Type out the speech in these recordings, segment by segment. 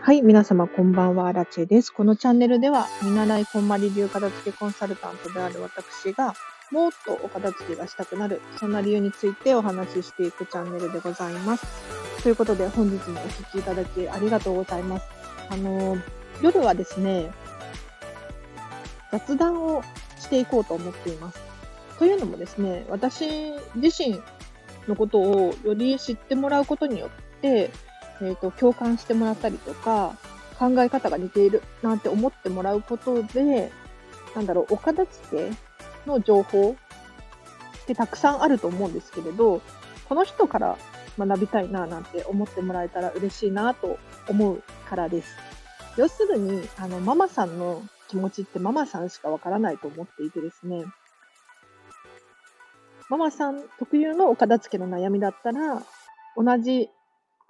はい、皆様こんばんは、アラチェです。このチャンネルでは、見習いこんまり流片付けコンサルタントである私が、もっとお片付けがしたくなる、そんな理由についてお話ししていくチャンネルでございます。ということで、本日もお聴きいただきありがとうございます。あの、夜はですね、雑談をしていこうと思っています。というのもですね、私自身のことをより知ってもらうことによって、えっ、ー、と、共感してもらったりとか、考え方が似ているなんて思ってもらうことで、なんだろう、お片付けの情報ってたくさんあると思うんですけれど、この人から学びたいななんて思ってもらえたら嬉しいなと思うからです。要するに、あの、ママさんの気持ちってママさんしかわからないと思っていてですね、ママさん特有のお片付けの悩みだったら、同じ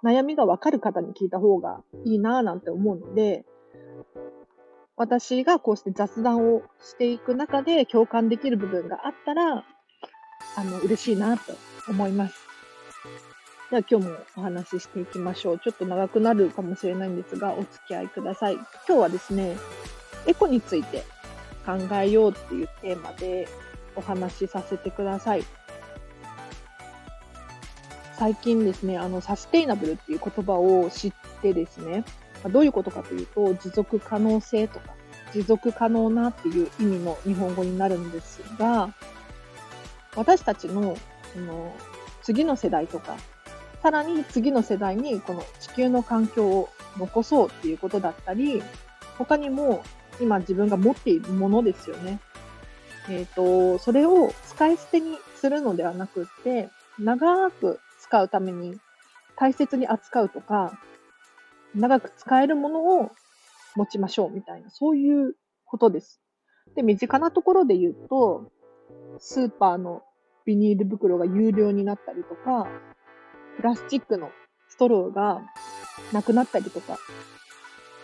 悩みがわかる方に聞いた方がいいなぁなんて思うので、私がこうして雑談をしていく中で共感できる部分があったら、あの、嬉しいなと思います。では今日もお話ししていきましょう。ちょっと長くなるかもしれないんですが、お付き合いください。今日はですね、エコについて考えようっていうテーマでお話しさせてください。最近ですね、あの、サステイナブルっていう言葉を知ってですね、どういうことかというと、持続可能性とか、持続可能なっていう意味の日本語になるんですが、私たちの、その、次の世代とか、さらに次の世代にこの地球の環境を残そうっていうことだったり、他にも今自分が持っているものですよね。えっ、ー、と、それを使い捨てにするのではなくって、長く使うために大切に扱うとか、長く使えるものを持ちましょうみたいな、そういうことです。で、身近なところで言うと、スーパーのビニール袋が有料になったりとか、プラスチックのストローがなくなったりとかっ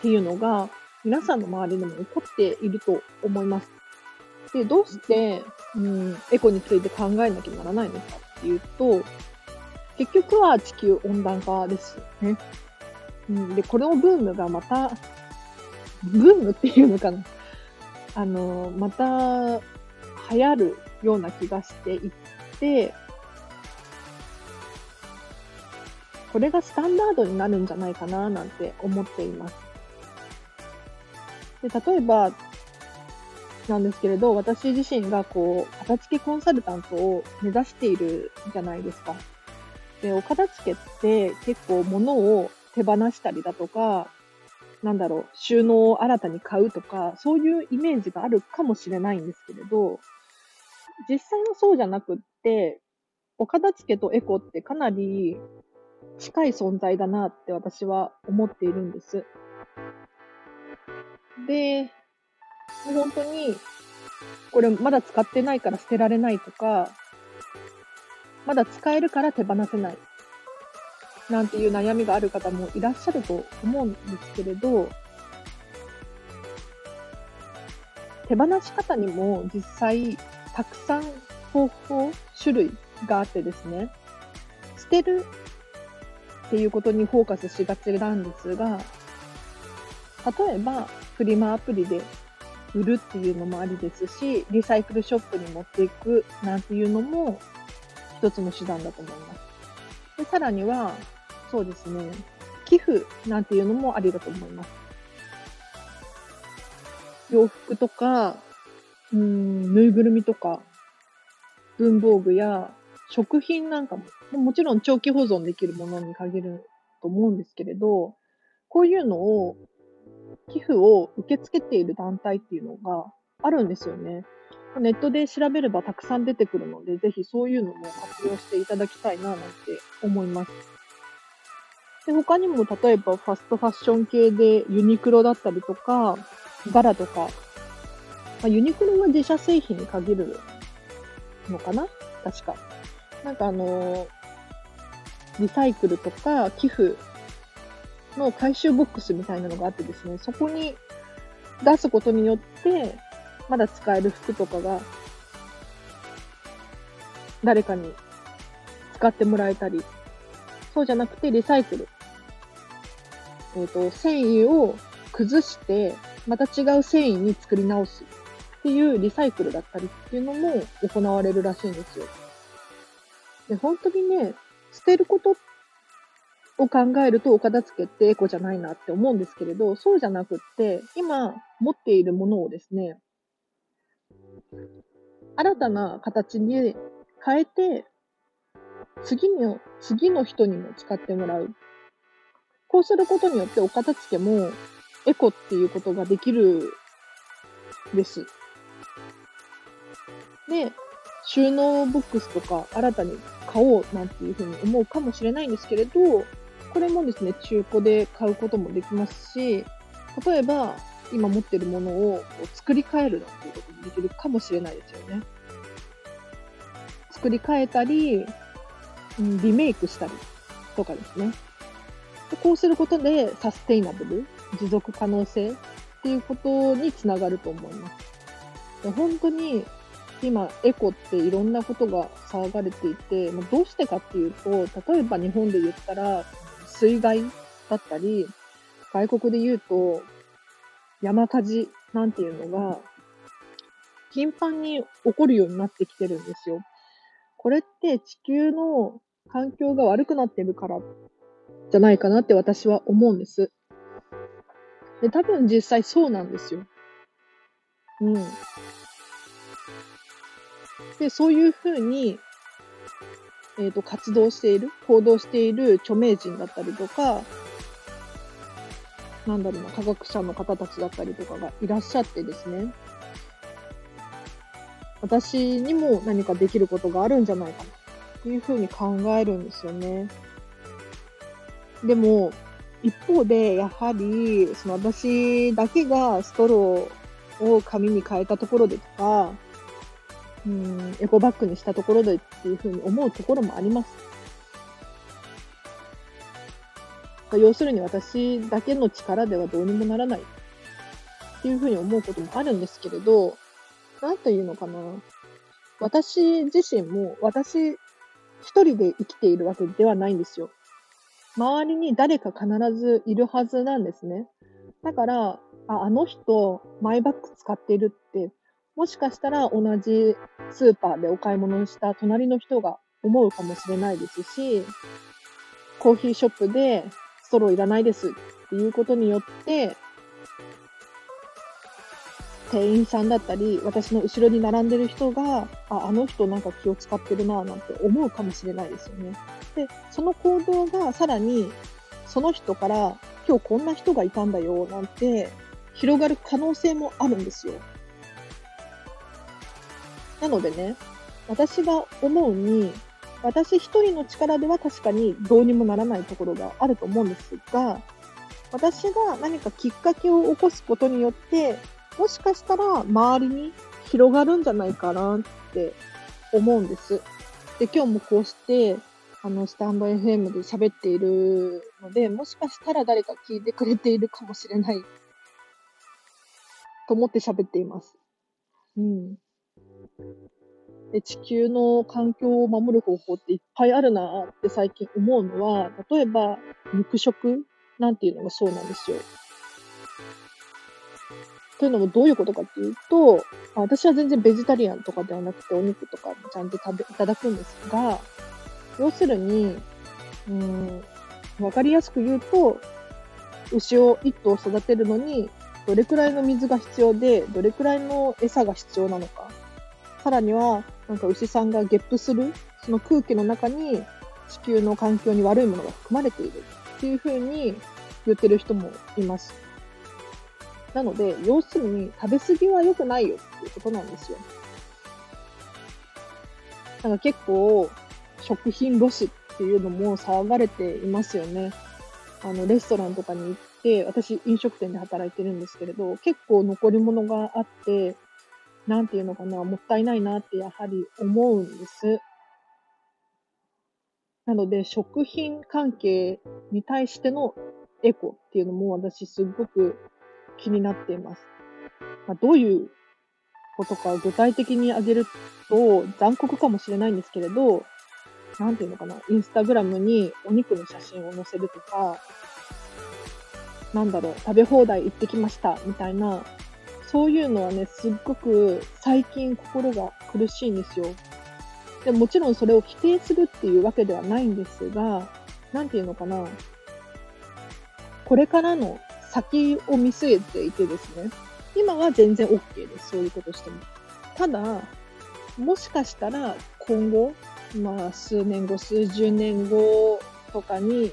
ていうのが皆さんの周りでも起こっていると思います。で、どうして、うん、エコについて考えなきゃならないのかっていうと、結局は地球温暖化ですよね。うん、で、このブームがまた、ブームっていうのかな。あの、また流行るような気がしていって、これがスタンダードになるんじゃないかななんて思っています。で例えば、なんですけれど、私自身がこう、片付けコンサルタントを目指しているじゃないですか。で、お片付けって結構物を手放したりだとか、なんだろう、収納を新たに買うとか、そういうイメージがあるかもしれないんですけれど、実際はそうじゃなくって、お片付けとエコってかなり近い存在だなって私は思っているんです。で、本当に、これまだ使ってないから捨てられないとか、まだ使えるから手放せない。なんていう悩みがある方もいらっしゃると思うんですけれど、手放し方にも実際たくさん方法、種類があってですね、捨てるっていうことにフォーカスしがちなんですが、例えばフリマアプリで売るっていうのもありですし、リサイクルショップに持っていくなんていうのも一つの手段だと思います。でさらには、そうですね、寄付なんていうのもありだと思います。洋服とか、うん、ぬいぐるみとか、文房具や食品なんかも、もちろん長期保存できるものに限ると思うんですけれど、こういうのを、寄付を受け付けている団体っていうのがあるんですよね。ネットで調べればたくさん出てくるので、ぜひそういうのも活用していただきたいななんて思います。で他にも例えばファストファッション系でユニクロだったりとか、ガラとか、まあ、ユニクロは自社製品に限るのかな？確か。なんかあのリサイクルとか寄付の回収ボックスみたいなのがあってですね、そこに出すことによって、まだ使える服とかが誰かに使ってもらえたり、そうじゃなくてリサイクル。えっ、ー、と、繊維を崩して、また違う繊維に作り直すっていうリサイクルだったりっていうのも行われるらしいんですよ。で、本当にね、捨てることを考えるとお片付けってエコじゃないなって思うんですけれど、そうじゃなくって、今持っているものをですね、新たな形に変えて、次の、次の人にも使ってもらう。こうすることによってお片付けもエコっていうことができるです。で、収納ボックスとか新たに買おうなんていうふうに思うかもしれないんですけれど、これもですね、中古で買うこともできますし、例えば今持ってるものを作り変えるなんていうこともできるかもしれないですよね。作り変えたり、リメイクしたりとかですね。でこうすることでサステイナブル、持続可能性っていうことにつながると思います。で本当に今、エコっていろんなことが騒がれていて、どうしてかっていうと、例えば日本で言ったら、水害だったり、外国で言うと、山火事なんていうのが、頻繁に起こるようになってきてるんですよ。これって地球の環境が悪くなってるからじゃないかなって私は思うんです。で、多分実際そうなんですよ。うん。で、そういうふうに、えっ、ー、と、活動している、行動している著名人だったりとか、なんだろうな、科学者の方たちだったりとかがいらっしゃってですね、私にも何かできることがあるんじゃないかな、というふうに考えるんですよね。でも、一方で、やはり、その私だけがストローを紙に変えたところでとか、うん、エコバッグにしたところでっていうふうに思うところもあります。要するに私だけの力ではどうにもならないっていうふうに思うこともあるんですけれど、なんというのかな。私自身も私一人で生きているわけではないんですよ。周りに誰か必ずいるはずなんですね。だから、ああの人、マイバッグ使っているってもしかしたら同じスーパーでお買い物をした隣の人が思うかもしれないですし、コーヒーショップでストローいらないですっていうことによって、店員さんだったり、私の後ろに並んでる人が、あ、あの人なんか気を使ってるなぁなんて思うかもしれないですよね。で、その行動がさらに、その人から、今日こんな人がいたんだよなんて広がる可能性もあるんですよ。なのでね、私が思うに、私一人の力では確かにどうにもならないところがあると思うんですが、私が何かきっかけを起こすことによって、もしかしたら周りに広がるんじゃないかなって思うんです。で、今日もこうして、あの、スタンド FM で喋っているので、もしかしたら誰か聞いてくれているかもしれないと思って喋っています。うん。で地球の環境を守る方法っていっぱいあるなって最近思うのは、例えば肉食なんていうのがそうなんですよ。というのもどういうことかっていうと、私は全然ベジタリアンとかではなくてお肉とかもちゃんと食べいただくんですが、要するに、うん、わかりやすく言うと、牛を1頭育てるのに、どれくらいの水が必要で、どれくらいの餌が必要なのか。さらには、なんか牛さんがゲップする、その空気の中に地球の環境に悪いものが含まれているっていうふうに言ってる人もいます。なので、要するに食べ過ぎは良くないよっていうことなんですよ。なんか結構、食品ロスっていうのも騒がれていますよね。あの、レストランとかに行って、私飲食店で働いてるんですけれど、結構残り物があって、なんていうのかな、もったいないなってやはり思うんです。なので、食品関係に対してのエコっていうのも私すごく気になっています。まあ、どういうことか具体的に挙げると残酷かもしれないんですけれど、なんていうのかな、インスタグラムにお肉の写真を載せるとか、なんだろう、食べ放題行ってきましたみたいな、そういうのはね、すっごく最近心が苦しいんですよ。でもちろんそれを否定するっていうわけではないんですが、なんていうのかな、これからの先を見据えていてですね、今は全然 OK です。そういうことしても。ただ、もしかしたら今後、まあ数年後、数十年後とかに、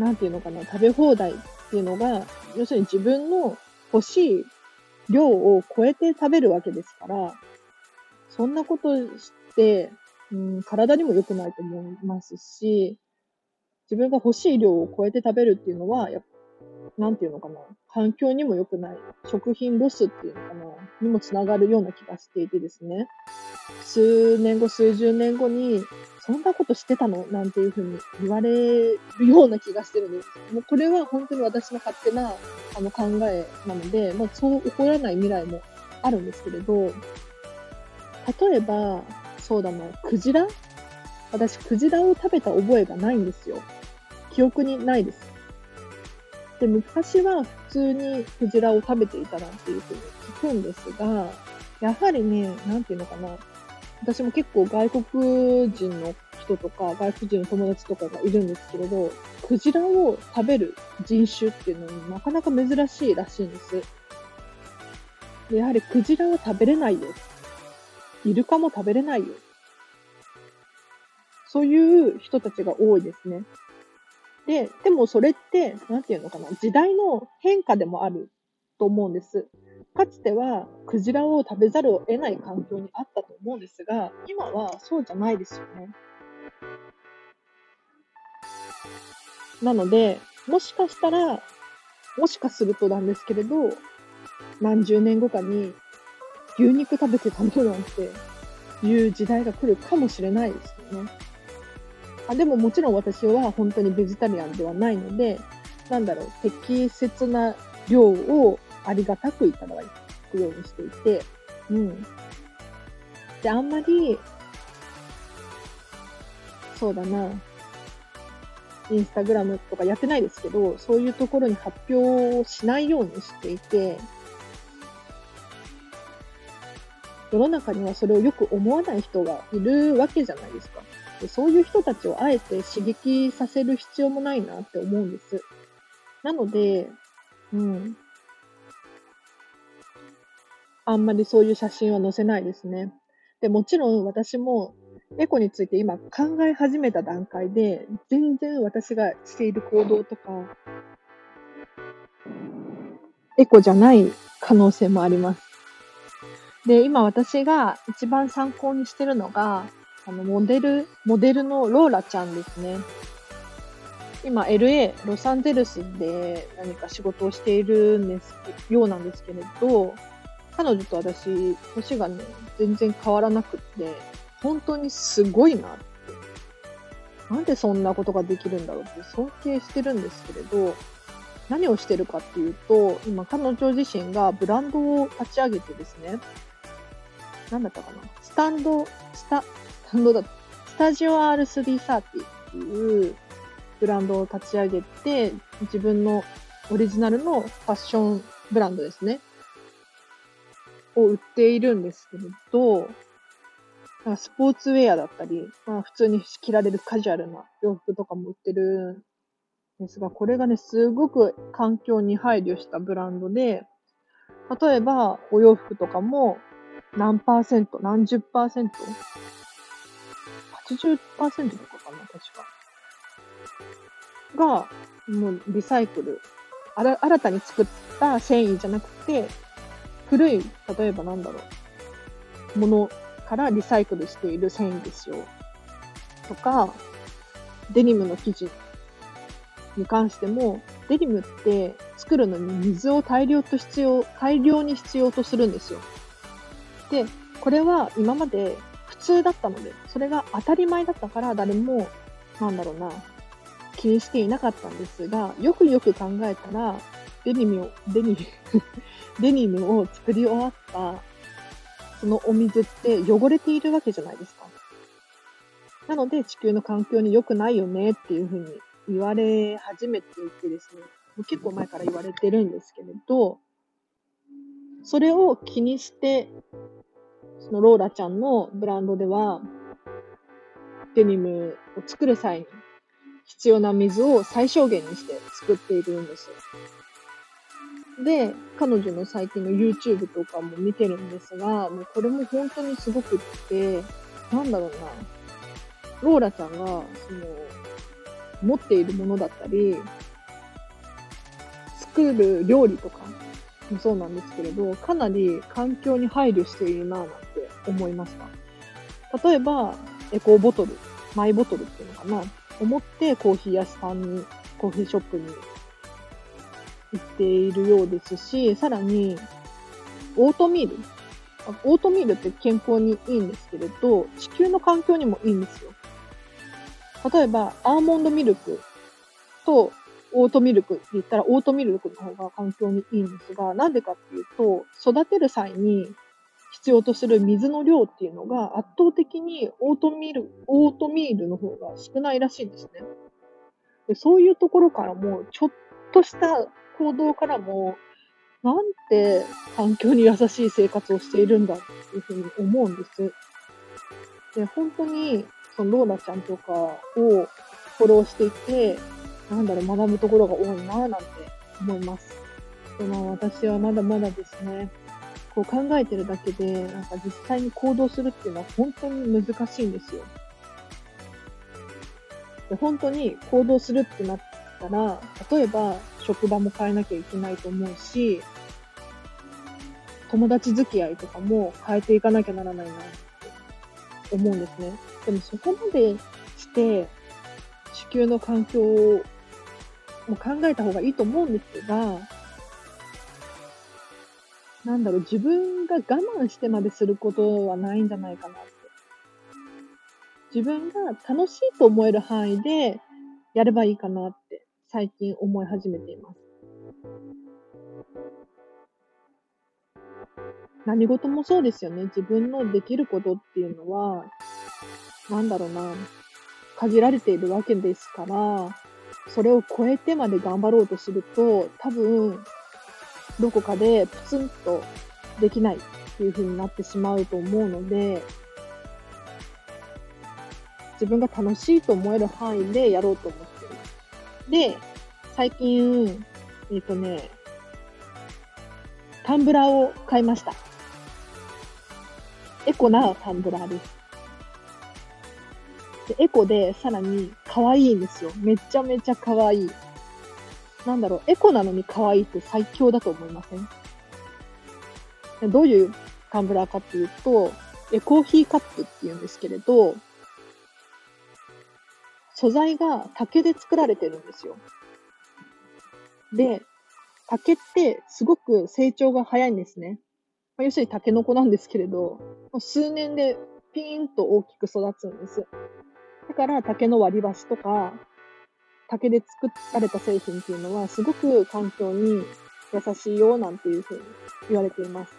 なんていうのかな、食べ放題っていうのが、要するに自分の欲しい量を超えて食べるわけですから、そんなことして、うん、体にも良くないと思いますし、自分が欲しい量を超えて食べるっていうのは、やなんていうのかな、環境にも良くない、食品ロスっていうのかな、にもつながるような気がしていてですね、数年後、数十年後に、そんなことしてたのなんていうふうに言われるような気がしてるんです。もうこれは本当に私の勝手なあの考えなので、まあ、そう起こらない未来もあるんですけれど、例えば、そうだな、クジラ？私、クジラを食べた覚えがないんですよ。記憶にないです。で、昔は普通にクジラを食べていたなんていうふうに聞くんですが、やはりね、なんていうのかな。私も結構外国人の人とか、外国人の友達とかがいるんですけれど、クジラを食べる人種っていうのになかなか珍しいらしいんです。でやはりクジラは食べれないよ。イルカも食べれないよ。そういう人たちが多いですね。で、でもそれって、なんていうのかな、時代の変化でもあると思うんです。かつてはクジラを食べざるを得ない環境にあったと思うんですが、今はそうじゃないですよね。なので、もしかしたら、もしかするとなんですけれど、何十年後かに牛肉食べてたのなんていう時代が来るかもしれないですよね。あでももちろん私は本当にベジタリアンではないので、なんだろう、適切な量をありがたくいただくようにしていて、うん。で、あんまり、そうだな、インスタグラムとかやってないですけど、そういうところに発表をしないようにしていて、世の中にはそれをよく思わない人がいるわけじゃないですか。でそういう人たちをあえて刺激させる必要もないなって思うんです。なので、うん。あんまりそういう写真は載せないですね。で、もちろん私もエコについて今考え始めた段階で、全然私がしている行動とか、エコじゃない可能性もあります。で、今私が一番参考にしてるのが、あの、モデル、モデルのローラちゃんですね。今、LA、ロサンゼルスで何か仕事をしているんです、ようなんですけれど、彼女と私、年がね、全然変わらなくって、本当にすごいなって。なんでそんなことができるんだろうって尊敬してるんですけれど、何をしてるかっていうと、今彼女自身がブランドを立ち上げてですね、なんだったかなスタンド、スタ、タンドだスタジオ R330 っていうブランドを立ち上げて、自分のオリジナルのファッションブランドですね。を売っているんですけれど、スポーツウェアだったり、まあ、普通に着られるカジュアルな洋服とかも売ってるんですが、これがね、すごく環境に配慮したブランドで、例えばお洋服とかも何パーセント、何十パーセント80%とかかな、確か。が、もうリサイクル。あら新たに作った繊維じゃなくて、古い、例えばなんだろう、ものからリサイクルしている繊維ですよ。とか、デニムの生地に関しても、デニムって作るのに水を大量と必要、大量に必要とするんですよ。で、これは今まで通だったので、それが当たり前だったから誰も、なんだろうな、気にしていなかったんですが、よくよく考えたら、デニムを、デニム デニムを作り終わったそのお水って汚れているわけじゃないですか。なので地球の環境に良くないよねっていうふうに言われ始めていてですね、もう結構前から言われてるんですけれど、それを気にして、のローラちゃんのブランドでは、デニムを作る際に必要な水を最小限にして作っているんですよ。で、彼女の最近の YouTube とかも見てるんですが、もうこれも本当にすごくって、なんだろうな、ローラちゃんが、その、持っているものだったり、作る料理とかもそうなんですけれど、かなり環境に配慮しているなぁなんて思いました。例えば、エコーボトル、マイボトルっていうのかな、思ってコーヒー屋さんに、コーヒーショップに行っているようですし、さらに、オートミール。オートミールって健康にいいんですけれど、地球の環境にもいいんですよ。例えば、アーモンドミルクとオートミルクって言ったら、オートミルクの方が環境にいいんですが、なんでかっていうと、育てる際に必要とする水の量っていうのが圧倒的にオートミール、オートミールの方が少ないらしいんですね。でそういうところからも、ちょっとした行動からも、なんて環境に優しい生活をしているんだっていうふうに思うんです。で、本当に、そのローラちゃんとかをフォローしていて、なんだろう、学ぶところが多いなぁなんて思います。でも私はまだまだですね、こう考えてるだけで、なんか実際に行動するっていうのは本当に難しいんですよ。で本当に行動するってなったら、例えば職場も変えなきゃいけないと思うし、友達付き合いとかも変えていかなきゃならないなって思うんですね。でもそこまでして地球の環境を考えた方がいいと思うんですが、なんだろう、自分が我慢してまですることはないんじゃないかなって。自分が楽しいと思える範囲でやればいいかなって最近思い始めています。何事もそうですよね。自分のできることっていうのは、なんだろうな、限られているわけですから、それを超えてまで頑張ろうとすると、多分、どこかでプツンとできないっていう風になってしまうと思うので、自分が楽しいと思える範囲でやろうと思っています。で、最近、えっ、ー、とね、タンブラーを買いました。エコなタンブラーです。でエコでさらに可愛いんですよ。めちゃめちゃ可愛い。なんだろう、エコなのに可愛いって最強だと思いません？どういうタンブラーかっていうと、エコーヒーカップって言うんですけれど、素材が竹で作られてるんですよ。で、竹ってすごく成長が早いんですね。まあ、要するにタケノコなんですけれど、数年でピーンと大きく育つんです。だから竹の割り箸とか、竹で作られた製品っていうのはすごく環境に優しいよなんていうふうに言われています。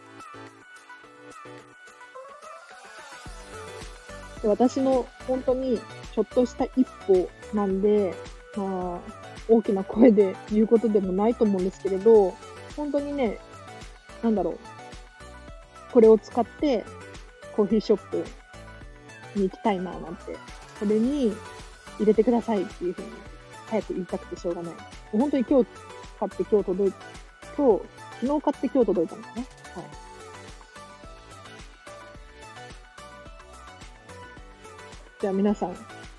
で私の本当にちょっとした一歩なんで、まあ、大きな声で言うことでもないと思うんですけれど、本当にね、なんだろう、これを使ってコーヒーショップに行きたいななんて、これに入れてくださいっていうふうに早く言いたくてしょうがない。本当に今日買って今日届い、今日、昨日買って今日届いたのかなはい。じゃあ皆さん、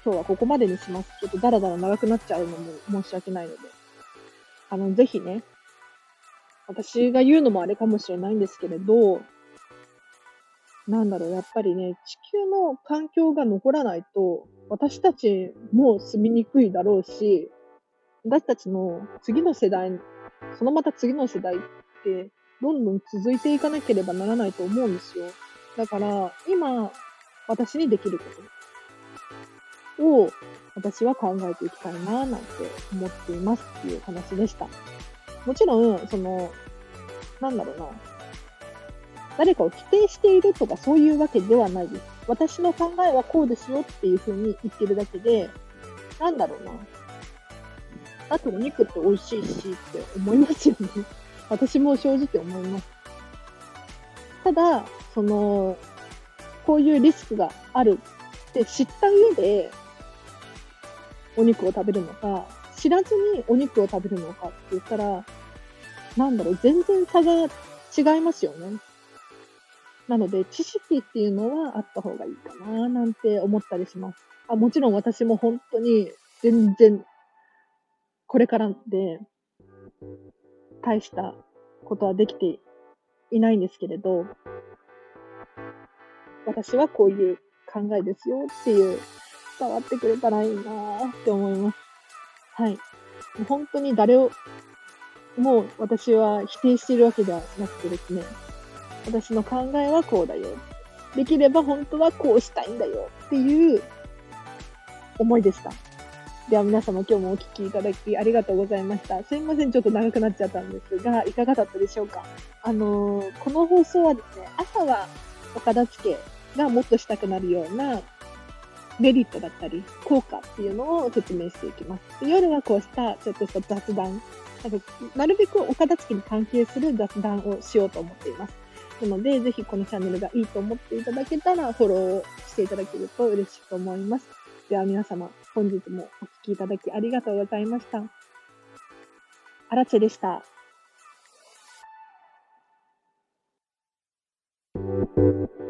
今日はここまでにします。ちょっとダラダラ長くなっちゃうのも申し訳ないので。あの、ぜひね、私が言うのもあれかもしれないんですけれど、なんだろう、やっぱりね、地球の環境が残らないと、私たちも住みにくいだろうし、私たちの次の世代、そのまた次の世代って、どんどん続いていかなければならないと思うんですよ。だから、今、私にできることを、私は考えていきたいな、なんて思っていますっていう話でした。もちろん、その、なんだろうな、誰かを否定しているとかそういうわけではないです。私の考えはこうですよっていうふうに言ってるだけで、なんだろうな。あとお肉って美味しいしって思いますよね。私も正直思います。ただ、その、こういうリスクがあるって知った上で、お肉を食べるのか、知らずにお肉を食べるのかって言ったら、なんだろう、全然差が違いますよね。なので、知識っていうのはあった方がいいかな、なんて思ったりします。あもちろん私も本当に全然、これからで、大したことはできていないんですけれど、私はこういう考えですよっていう、伝わってくれたらいいなって思います。はい。本当に誰を、もう私は否定しているわけではなくてですね、私の考えはこうだよ。できれば本当はこうしたいんだよっていう思いでした。では皆様今日もお聴きいただきありがとうございました。すいません、ちょっと長くなっちゃったんですが、いかがだったでしょうか？あのー、この放送はですね、朝はお片付けがもっとしたくなるようなメリットだったり、効果っていうのを説明していきます。で夜はこうしたちょっとした雑談、なんかなるべくお片付けに関係する雑談をしようと思っています。なので、ぜひこのチャンネルがいいと思っていただけたら、フォローしていただけると嬉しいと思います。では皆様、本日もお聴きいただきありがとうございました。アラチェでした。Thank you.